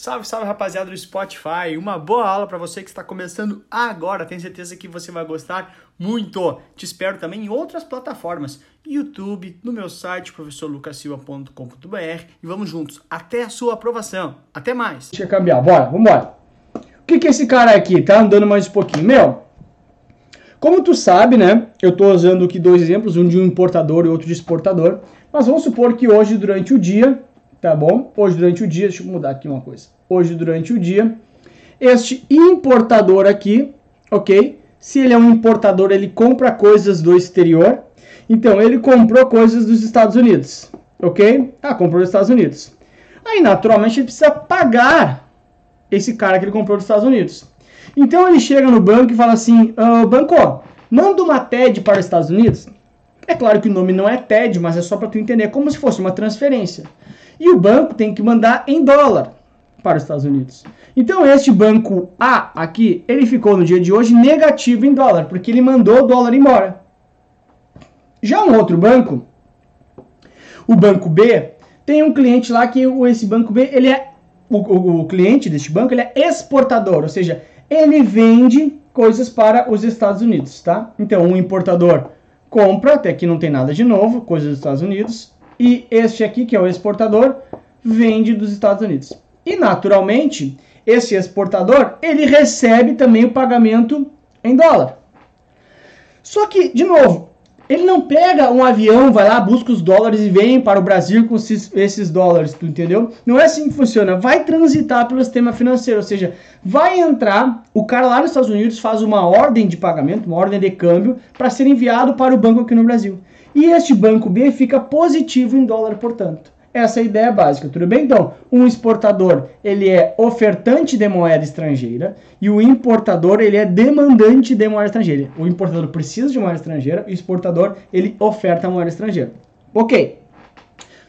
Salve, salve rapaziada do Spotify. Uma boa aula para você que está começando agora. Tenho certeza que você vai gostar muito. Te espero também em outras plataformas, YouTube, no meu site professorlucasilva.com.br e vamos juntos até a sua aprovação. Até mais. Deixa eu cambiar. Bora, vambora. O que que esse cara aqui tá andando mais um pouquinho? Meu, como tu sabe, né? Eu tô usando aqui dois exemplos, um de um importador e outro de exportador. Mas vamos supor que hoje durante o dia tá bom? Hoje durante o dia, deixa eu mudar aqui uma coisa. Hoje durante o dia, este importador aqui, ok? Se ele é um importador, ele compra coisas do exterior. Então, ele comprou coisas dos Estados Unidos, ok? Ah, comprou dos Estados Unidos. Aí, naturalmente, ele precisa pagar esse cara que ele comprou dos Estados Unidos. Então, ele chega no banco e fala assim, ah, banco, manda uma TED para os Estados Unidos. É claro que o nome não é TED, mas é só para tu entender, como se fosse uma transferência. E o banco tem que mandar em dólar para os Estados Unidos. Então este banco A aqui, ele ficou no dia de hoje negativo em dólar, porque ele mandou o dólar embora. Já um outro banco, o banco B, tem um cliente lá que esse banco B, ele é o, o, o cliente deste banco, ele é exportador, ou seja, ele vende coisas para os Estados Unidos, tá? Então, um importador compra, até aqui não tem nada de novo, coisas dos Estados Unidos, e este aqui, que é o exportador, vende dos Estados Unidos. E naturalmente, esse exportador, ele recebe também o pagamento em dólar. Só que, de novo, ele não pega um avião, vai lá, busca os dólares e vem para o Brasil com esses, esses dólares, tu entendeu? Não é assim que funciona. Vai transitar pelo sistema financeiro, ou seja, vai entrar, o cara lá nos Estados Unidos faz uma ordem de pagamento, uma ordem de câmbio, para ser enviado para o banco aqui no Brasil. E este banco B fica positivo em dólar, portanto. Essa é a ideia básica, tudo bem? Então, um exportador, ele é ofertante de moeda estrangeira e o importador, ele é demandante de moeda estrangeira. O importador precisa de moeda estrangeira e o exportador, ele oferta moeda estrangeira. Ok.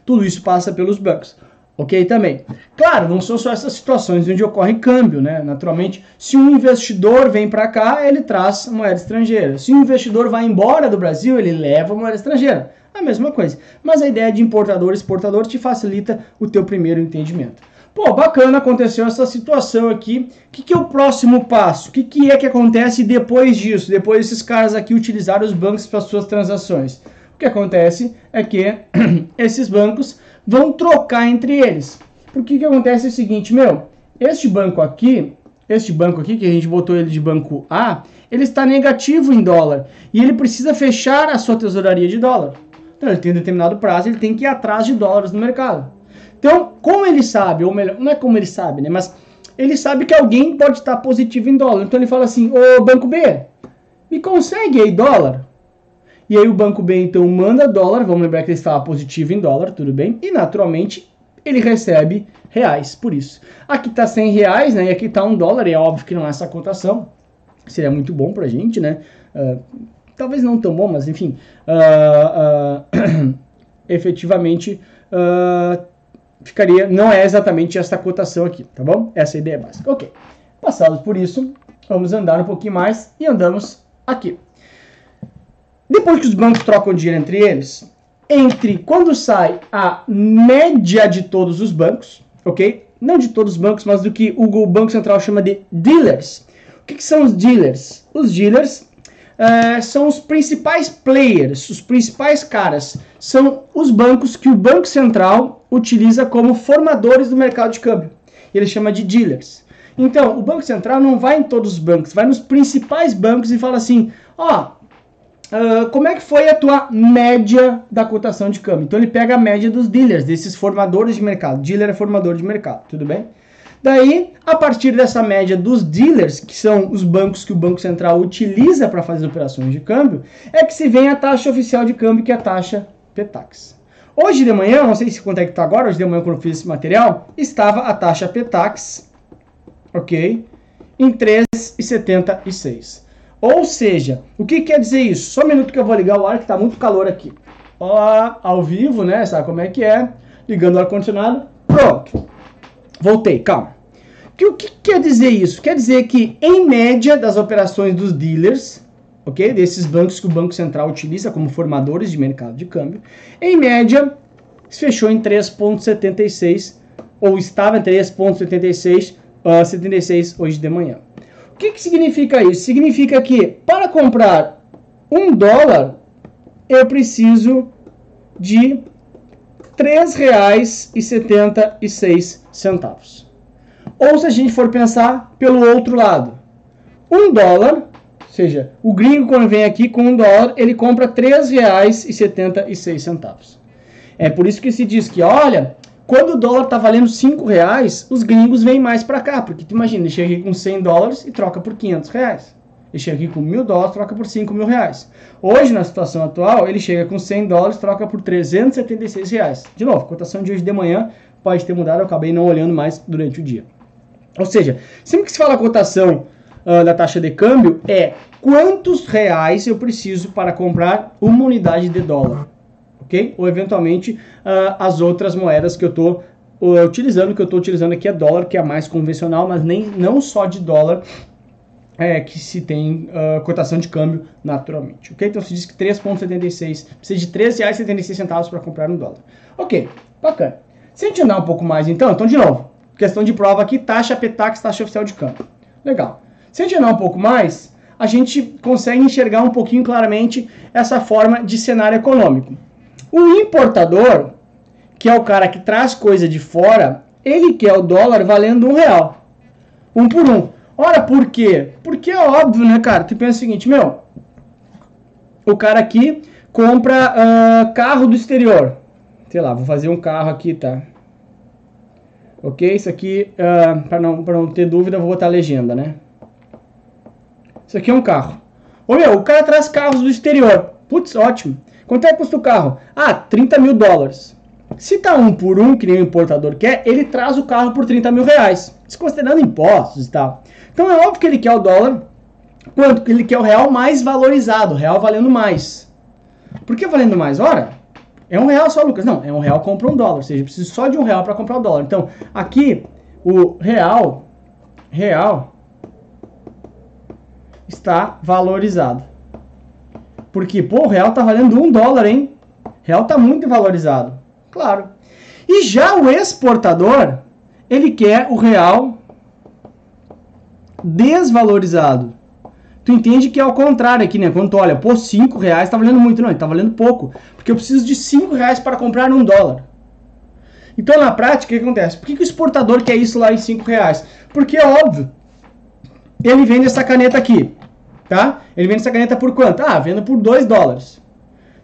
Tudo isso passa pelos bancos. Ok também. Claro, não são só essas situações onde ocorre câmbio, né? Naturalmente, se um investidor vem para cá, ele traz moeda estrangeira. Se um investidor vai embora do Brasil, ele leva moeda estrangeira. A mesma coisa. Mas a ideia de importador exportador te facilita o teu primeiro entendimento. Pô, bacana, aconteceu essa situação aqui. O que, que é o próximo passo? O que, que é que acontece depois disso? Depois desses caras aqui utilizarem os bancos para suas transações. O que acontece é que esses bancos vão trocar entre eles. Porque o que acontece é o seguinte, meu, este banco aqui, este banco aqui, que a gente botou ele de banco A, ele está negativo em dólar. E ele precisa fechar a sua tesouraria de dólar. Então ele tem um determinado prazo, ele tem que ir atrás de dólares no mercado. Então, como ele sabe, ou melhor, não é como ele sabe, né? Mas ele sabe que alguém pode estar positivo em dólar. Então ele fala assim, ô banco B, me consegue aí dólar? E aí o banco B então manda dólar, vamos lembrar que ele estava positivo em dólar, tudo bem? E naturalmente ele recebe reais por isso. Aqui está 100 reais, né? E aqui está um dólar, e é óbvio que não é essa cotação. Seria muito bom para a gente, né? Uh, talvez não tão bom, mas enfim. Uh, uh, efetivamente ficaria, não é exatamente essa cotação aqui, tá bom? Essa é a ideia básica. Ok. Passados por isso, vamos andar um pouquinho mais e andamos aqui. Depois que os bancos trocam dinheiro entre eles, entre quando sai a média de todos os bancos, ok? Não de todos os bancos, mas do que o Banco Central chama de dealers. O que, que são os dealers? Os dealers uh, são os principais players, os principais caras. São os bancos que o Banco Central utiliza como formadores do mercado de câmbio. Ele chama de dealers. Então, o Banco Central não vai em todos os bancos, vai nos principais bancos e fala assim: ó, oh, Uh, como é que foi a tua média da cotação de câmbio? Então ele pega a média dos dealers, desses formadores de mercado. Dealer é formador de mercado, tudo bem? Daí, a partir dessa média dos dealers, que são os bancos que o Banco Central utiliza para fazer operações de câmbio, é que se vem a taxa oficial de câmbio, que é a taxa PETAX. Hoje de manhã, não sei se quanto é que está agora, hoje de manhã quando eu fiz esse material, estava a taxa PETAX, ok, em 3,76. Ou seja, o que quer dizer isso? Só um minuto que eu vou ligar o ar que está muito calor aqui. Ó, ao vivo, né? Sabe como é que é? Ligando o ar-condicionado. Pronto. Voltei, calma. Que, o que quer dizer isso? Quer dizer que, em média, das operações dos dealers, ok? Desses bancos que o Banco Central utiliza como formadores de mercado de câmbio, em média, fechou em 3,76 ou estava em 3,76 uh, 76 hoje de manhã. Que, que significa isso? Significa que para comprar um dólar eu preciso de R$ 3,76. Ou se a gente for pensar pelo outro lado, um dólar, ou seja, o gringo quando vem aqui com um dólar, ele compra R$ 3,76. É por isso que se diz que, olha, quando o dólar tá valendo 5 reais, os gringos vêm mais para cá, porque tu imagina, ele chega aqui com 100 dólares e troca por 500 reais. Ele chega aqui com mil dólares, troca por 5 mil reais. Hoje, na situação atual, ele chega com 100 dólares, troca por 376 reais. De novo, cotação de hoje de manhã pode ter mudado, eu acabei não olhando mais durante o dia. Ou seja, sempre que se fala cotação uh, da taxa de câmbio, é quantos reais eu preciso para comprar uma unidade de dólar. Ok? Ou eventualmente uh, as outras moedas que eu estou uh, utilizando, que eu estou utilizando aqui é dólar, que é a mais convencional, mas nem não só de dólar é, que se tem uh, cotação de câmbio naturalmente. Ok? Então se diz que 3,76 precisa de R$ 3,76 para comprar um dólar. Ok, bacana. Se a gente andar um pouco mais então, então de novo, questão de prova aqui, taxa PETAX, taxa oficial de câmbio. Legal. Se a gente andar um pouco mais, a gente consegue enxergar um pouquinho claramente essa forma de cenário econômico. O importador, que é o cara que traz coisa de fora, ele quer o dólar valendo um real. Um por um. Ora, por quê? Porque é óbvio, né, cara? Tu pensa o seguinte, meu, o cara aqui compra uh, carro do exterior. Sei lá, vou fazer um carro aqui, tá? Ok? Isso aqui, uh, para não, pra não ter dúvida, vou botar a legenda, né? Isso aqui é um carro. Ô meu, o cara traz carros do exterior. Putz, ótimo. Quanto é que custa o carro? Ah, 30 mil dólares. Se tá um por um, que nem o importador quer, ele traz o carro por 30 mil reais. Desconsiderando impostos e tal. Então é óbvio que ele quer o dólar, quanto ele quer o real mais valorizado, o real valendo mais. Por que valendo mais? Ora, é um real só, Lucas. Não, é um real compra um dólar. Ou seja, eu preciso só de um real para comprar o dólar. Então, aqui, o real, real, está valorizado. Porque, pô, o real tá valendo um dólar, hein? Real tá muito valorizado. Claro. E já o exportador, ele quer o real desvalorizado. Tu entende que é ao contrário aqui, né? Quando tu olha, pô, 5 reais tá valendo muito, não, ele tá valendo pouco. Porque eu preciso de 5 reais para comprar um dólar. Então, na prática, o que acontece? Por que, que o exportador quer isso lá em 5 reais? Porque é óbvio. Ele vende essa caneta aqui, tá? Ele vende essa caneta por quanto? Ah, vendo por 2 dólares.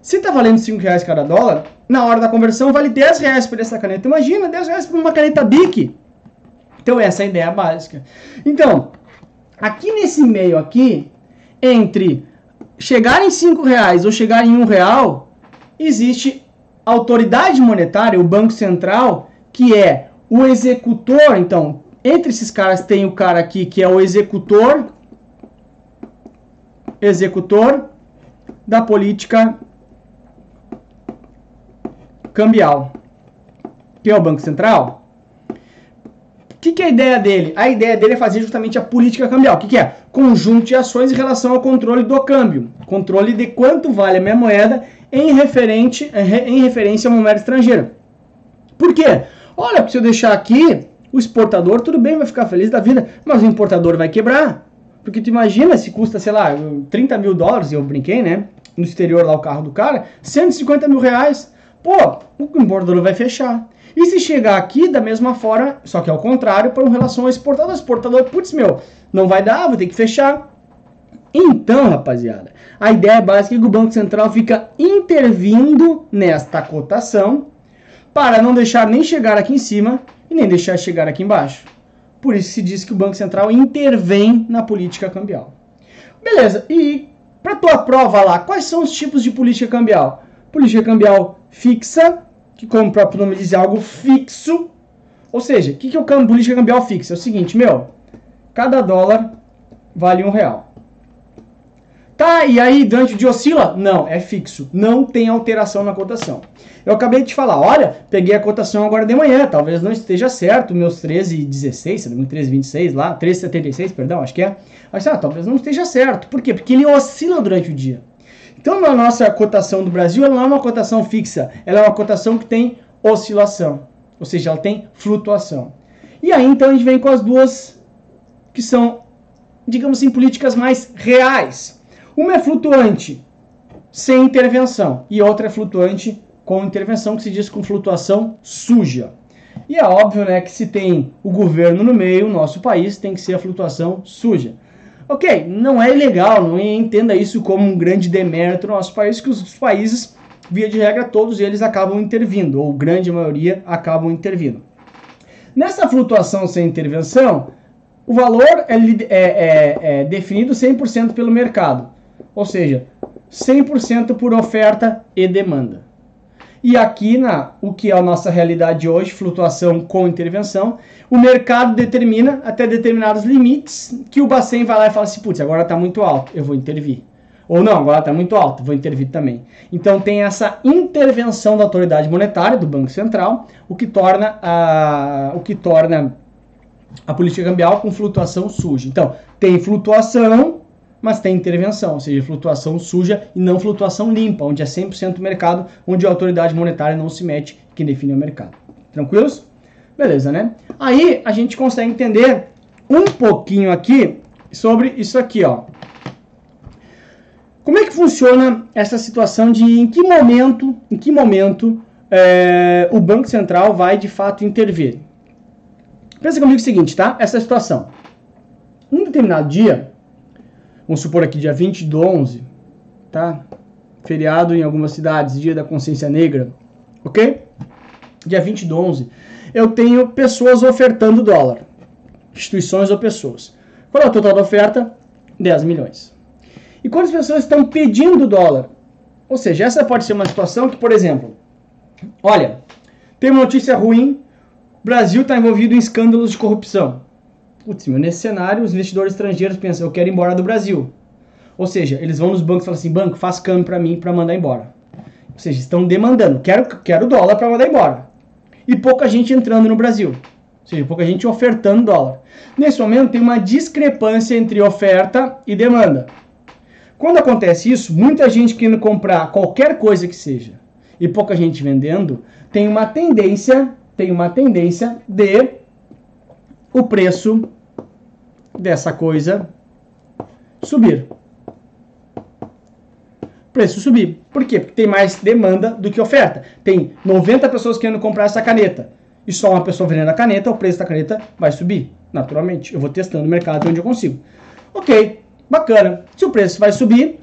Se tá valendo 5 reais cada dólar, na hora da conversão vale 10 reais por essa caneta. Imagina, 10 reais por uma caneta BIC. Então, essa é a ideia básica. Então, Aqui nesse meio aqui, entre chegar em 5 reais ou chegar em 1 um real, existe a autoridade monetária, o Banco Central, que é o executor. Então, entre esses caras tem o cara aqui que é o executor, executor da política cambial, que é o Banco Central. O que, que, é a ideia dele? A ideia dele é fazer justamente a política cambial. O que, que, é? Conjunto de ações em relação ao controle do câmbio. Controle de quanto vale a minha moeda em, referente, em referência a uma moeda estrangeira. Por quê? Olha, se eu deixar aqui, o exportador, tudo bem, vai ficar feliz da vida, mas o importador vai quebrar. Porque tu imagina se custa, sei lá, 30 mil dólares, eu brinquei, né? No exterior lá o carro do cara, 150 mil reais. Pô, o importador vai fechar. E se chegar aqui da mesma forma, só que ao contrário, para relação ao exportador, exportador, putz, meu, não vai dar, vou ter que fechar. Então, rapaziada, a ideia básica é que o Banco Central fica intervindo nesta cotação para não deixar nem chegar aqui em cima e nem deixar chegar aqui embaixo. Por isso se diz que o Banco Central intervém na política cambial. Beleza, e para tua prova lá, quais são os tipos de política cambial? Política cambial fixa, que como o próprio nome diz, é algo fixo. Ou seja, o que, que é o política cambial fixa? É o seguinte, meu, cada dólar vale um real. Tá, e aí durante o dia oscila? Não, é fixo. Não tem alteração na cotação. Eu acabei de falar, olha, peguei a cotação agora de manhã, talvez não esteja certo, meus 13,16, 13,26 lá, 13,76, perdão, acho que é. Mas, ah, talvez não esteja certo. Por quê? Porque ele oscila durante o dia. Então, na nossa cotação do Brasil, ela não é uma cotação fixa, ela é uma cotação que tem oscilação. ou seja, ela tem flutuação. E aí então a gente vem com as duas que são, digamos assim, políticas mais reais. Uma é flutuante sem intervenção e outra é flutuante com intervenção, que se diz com flutuação suja. E é óbvio né, que se tem o governo no meio, o nosso país tem que ser a flutuação suja. Ok, não é ilegal, não entenda isso como um grande demérito no nosso país, que os países, via de regra, todos eles acabam intervindo, ou grande maioria acabam intervindo. Nessa flutuação sem intervenção, o valor é, é, é, é definido 100% pelo mercado, ou seja, 100% por oferta e demanda. E aqui, na, o que é a nossa realidade hoje, flutuação com intervenção, o mercado determina até determinados limites que o Bacen vai lá e fala assim, putz, agora está muito alto, eu vou intervir. Ou não, agora está muito alto, vou intervir também. Então tem essa intervenção da autoridade monetária, do Banco Central, o que torna a, o que torna a política cambial com flutuação suja. Então, tem flutuação, mas tem intervenção, ou seja, flutuação suja e não flutuação limpa, onde é 100% mercado, onde a autoridade monetária não se mete, quem define o mercado. Tranquilos? Beleza, né? Aí a gente consegue entender um pouquinho aqui sobre isso aqui, ó. Como é que funciona essa situação de em que momento, em que momento é, o Banco Central vai de fato intervir? Pensa comigo o seguinte, tá? Essa situação. Um determinado dia, Vamos supor aqui dia 20 do 11, tá? Feriado em algumas cidades, dia da consciência negra, ok? Dia 20 do 11, eu tenho pessoas ofertando dólar. Instituições ou pessoas. Qual é o total da oferta? 10 milhões. E quantas pessoas estão pedindo dólar? Ou seja, essa pode ser uma situação que, por exemplo, olha, tem uma notícia ruim, o Brasil está envolvido em escândalos de corrupção. Putz, meu, nesse cenário, os investidores estrangeiros pensam, eu quero ir embora do Brasil. Ou seja, eles vão nos bancos e falam assim, banco, faz câmbio para mim para mandar embora. Ou seja, estão demandando, quero, quero dólar para mandar embora. E pouca gente entrando no Brasil. Ou seja, pouca gente ofertando dólar. Nesse momento tem uma discrepância entre oferta e demanda. Quando acontece isso, muita gente querendo comprar qualquer coisa que seja e pouca gente vendendo, tem uma tendência, tem uma tendência de o preço dessa coisa subir. Preço subir. Por quê? Porque tem mais demanda do que oferta. Tem 90 pessoas querendo comprar essa caneta e só uma pessoa vendendo a caneta, o preço da caneta vai subir, naturalmente. Eu vou testando o mercado onde eu consigo. Ok, bacana. Se o preço vai subir,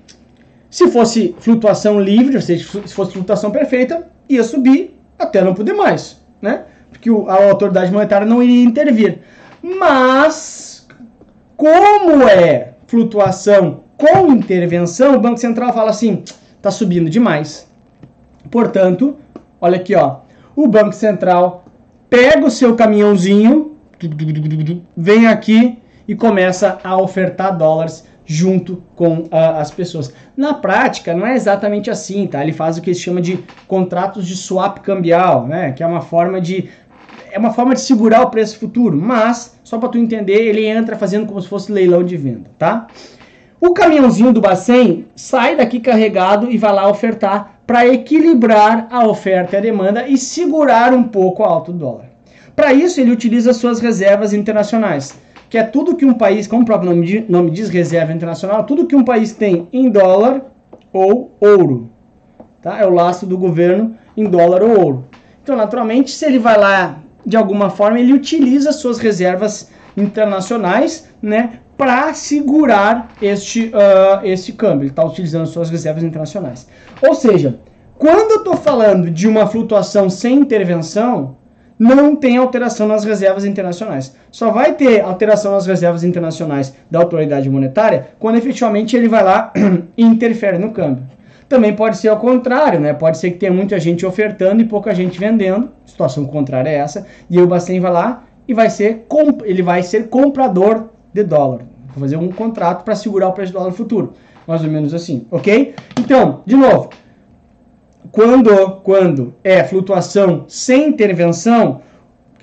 se fosse flutuação livre, ou seja, se fosse flutuação perfeita, ia subir até não poder mais, né? Porque a autoridade monetária não iria intervir. Mas, como é flutuação com intervenção, o Banco Central fala assim, está subindo demais. Portanto, olha aqui, ó, o Banco Central pega o seu caminhãozinho, vem aqui e começa a ofertar dólares junto com uh, as pessoas. Na prática, não é exatamente assim, tá? Ele faz o que se chama de contratos de swap cambial, né? Que é uma forma de é uma forma de segurar o preço futuro, mas, só para tu entender, ele entra fazendo como se fosse leilão de venda, tá? O caminhãozinho do Bacen sai daqui carregado e vai lá ofertar para equilibrar a oferta e a demanda e segurar um pouco o alto dólar. Para isso, ele utiliza suas reservas internacionais, que é tudo que um país, como o próprio nome, nome diz, reserva internacional, tudo que um país tem em dólar ou ouro. Tá? É o laço do governo em dólar ou ouro. Então, naturalmente, se ele vai lá de alguma forma, ele utiliza suas reservas internacionais, né, para segurar este, uh, este câmbio. Ele está utilizando suas reservas internacionais. Ou seja, quando eu estou falando de uma flutuação sem intervenção, não tem alteração nas reservas internacionais. Só vai ter alteração nas reservas internacionais da autoridade monetária quando efetivamente ele vai lá e interfere no câmbio. Também pode ser ao contrário, né? Pode ser que tenha muita gente ofertando e pouca gente vendendo. Situação contrária é essa. E o Bacen vai lá e vai ser ele vai ser comprador de dólar. Vou fazer um contrato para segurar o preço do dólar futuro. Mais ou menos assim, ok? Então, de novo, quando, quando é flutuação sem intervenção,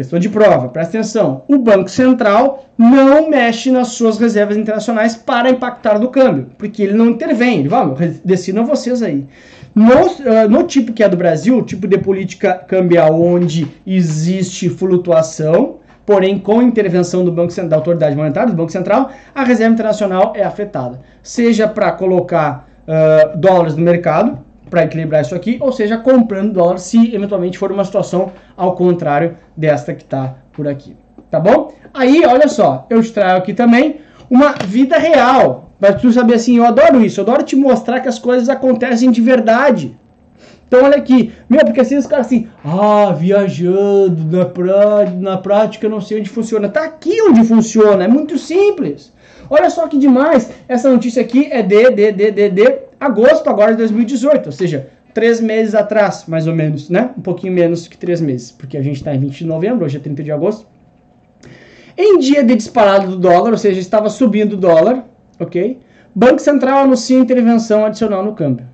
Questão de prova, presta atenção. O Banco Central não mexe nas suas reservas internacionais para impactar do câmbio, porque ele não intervém. Ele vai, decidam vocês aí. No, uh, no tipo que é do Brasil, tipo de política cambial onde existe flutuação, porém com intervenção do Banco da autoridade monetária, do Banco Central, a reserva internacional é afetada. Seja para colocar uh, dólares no mercado, para equilibrar isso aqui, ou seja, comprando dólar se eventualmente for uma situação ao contrário desta que está por aqui. Tá bom? Aí, olha só, eu extraio aqui também uma vida real Pra tu saber assim, eu adoro isso, eu adoro te mostrar que as coisas acontecem de verdade. Então olha aqui, meu, porque assim os caras assim, ah, viajando na, pra, na prática, não sei onde funciona. Tá aqui onde funciona, é muito simples. Olha só que demais, essa notícia aqui é de, de, de, de, de agosto agora de 2018, ou seja, três meses atrás, mais ou menos, né? Um pouquinho menos que três meses, porque a gente está em 20 de novembro, hoje é 30 de agosto. Em dia de disparada do dólar, ou seja, estava subindo o dólar, ok? Banco Central anuncia intervenção adicional no câmbio.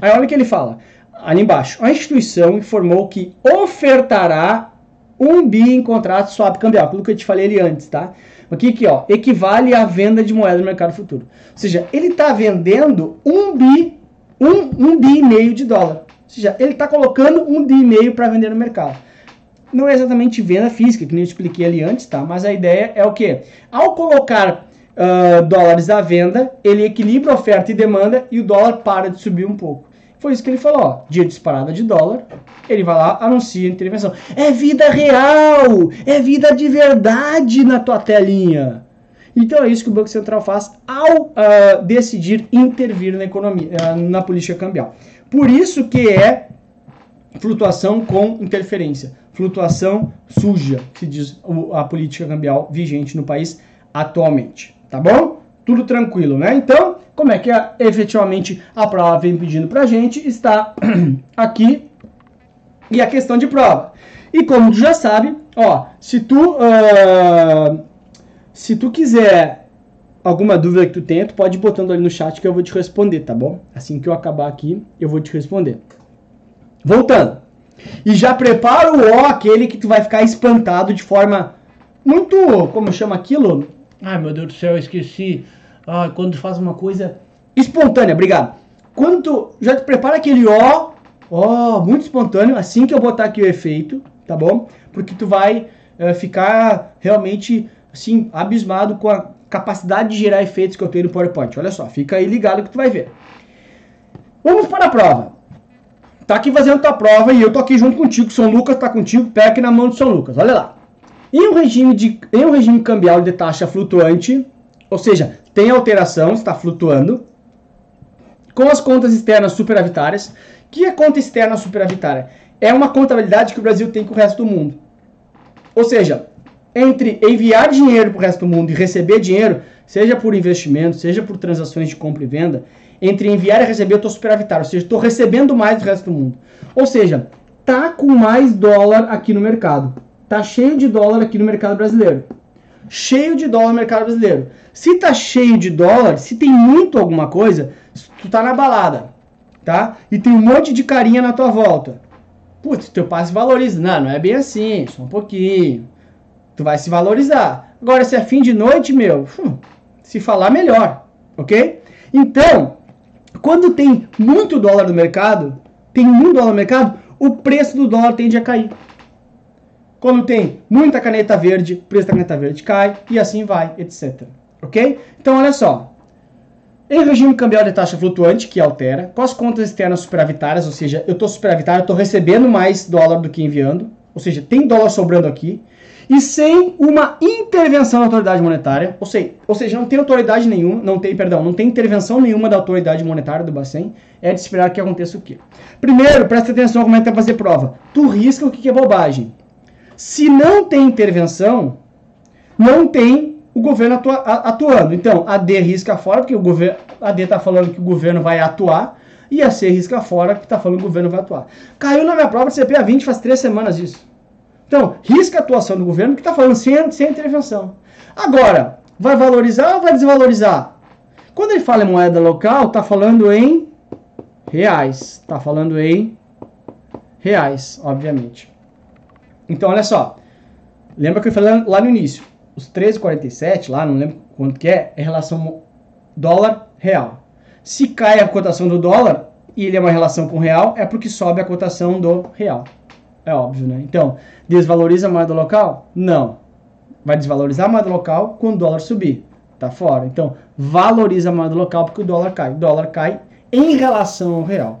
Aí olha o que ele fala, ali embaixo. A instituição informou que ofertará um bi em contrato swap cambial, aquilo que eu te falei ali antes, tá? Aqui, aqui, ó, equivale à venda de moeda no mercado futuro. Ou seja, ele está vendendo um bi, um, um bi e meio de dólar. Ou seja, ele está colocando um bi e meio para vender no mercado. Não é exatamente venda física, que nem eu expliquei ali antes, tá? Mas a ideia é o quê? Ao colocar uh, dólares à venda, ele equilibra oferta e demanda e o dólar para de subir um pouco. Foi isso que ele falou, ó, dia disparada de dólar, ele vai lá, anuncia a intervenção. É vida real, é vida de verdade na tua telinha. Então é isso que o Banco Central faz ao uh, decidir intervir na economia, uh, na política cambial. Por isso que é flutuação com interferência, flutuação suja, que diz a política cambial vigente no país atualmente tá bom? Tudo tranquilo, né? Então, como é que é, efetivamente a prova vem pedindo pra gente, está aqui e a questão de prova. E como tu já sabe, ó, se tu, uh, se tu quiser alguma dúvida que tu tenha, tu pode ir botando ali no chat que eu vou te responder, tá bom? Assim que eu acabar aqui, eu vou te responder. Voltando. E já prepara o ó, aquele que tu vai ficar espantado de forma muito, como chama aquilo? Ai, meu Deus do céu, eu esqueci. Ah, quando faz uma coisa espontânea, obrigado. Quando tu já te prepara aquele ó, ó, muito espontâneo, assim que eu botar aqui o efeito, tá bom? Porque tu vai uh, ficar realmente, assim, abismado com a capacidade de gerar efeitos que eu tenho no PowerPoint. Olha só, fica aí ligado que tu vai ver. Vamos para a prova. Tá aqui fazendo tua prova e eu tô aqui junto contigo. São Lucas tá contigo, pé aqui na mão do São Lucas. Olha lá. Em um regime, de, em um regime cambial de taxa flutuante, ou seja, tem alteração, está flutuando, com as contas externas superavitárias. Que é conta externa superavitária? É uma contabilidade que o Brasil tem com o resto do mundo. Ou seja, entre enviar dinheiro para o resto do mundo e receber dinheiro, seja por investimento, seja por transações de compra e venda, entre enviar e receber eu estou superavitário, ou seja, estou recebendo mais do resto do mundo. Ou seja, tá com mais dólar aqui no mercado. Tá cheio de dólar aqui no mercado brasileiro. Cheio de dólar no mercado brasileiro. Se tá cheio de dólar, se tem muito alguma coisa, tu tá na balada, tá? E tem um monte de carinha na tua volta. Putz, teu passe valoriza. Não, não é bem assim, só um pouquinho. Tu vai se valorizar. Agora, se é fim de noite, meu, hum, se falar melhor, ok? Então, quando tem muito dólar no mercado, tem muito dólar no mercado, o preço do dólar tende a cair. Quando tem muita caneta verde, o preço da caneta verde cai e assim vai, etc. Ok? Então, olha só. Em regime cambial de taxa flutuante, que altera, com as contas externas superavitárias, ou seja, eu estou superavitário, estou recebendo mais dólar do que enviando, ou seja, tem dólar sobrando aqui, e sem uma intervenção da autoridade monetária, ou seja, ou seja, não tem autoridade nenhuma, não tem, perdão, não tem intervenção nenhuma da autoridade monetária do Bacen, é de esperar que aconteça o quê? Primeiro, presta atenção como é que vai fazer prova. Tu risca o que é bobagem. Se não tem intervenção, não tem o governo atua, atuando. Então, a D risca fora, porque o governo, a D está falando que o governo vai atuar, e a C risca fora, que está falando que o governo vai atuar. Caiu na minha prova de CPA 20 faz três semanas isso. Então, risca a atuação do governo, que está falando sem, sem intervenção. Agora, vai valorizar ou vai desvalorizar? Quando ele fala em moeda local, está falando em reais. Está falando em reais, obviamente. Então, olha só. Lembra que eu falei lá no início? Os 13,47 lá, não lembro quanto que é, é relação dólar real. Se cai a cotação do dólar, e ele é uma relação com o real, é porque sobe a cotação do real. É óbvio, né? Então, desvaloriza a moeda local? Não. Vai desvalorizar a moeda local quando o dólar subir. Tá fora. Então, valoriza a moeda local porque o dólar cai. O dólar cai em relação ao real.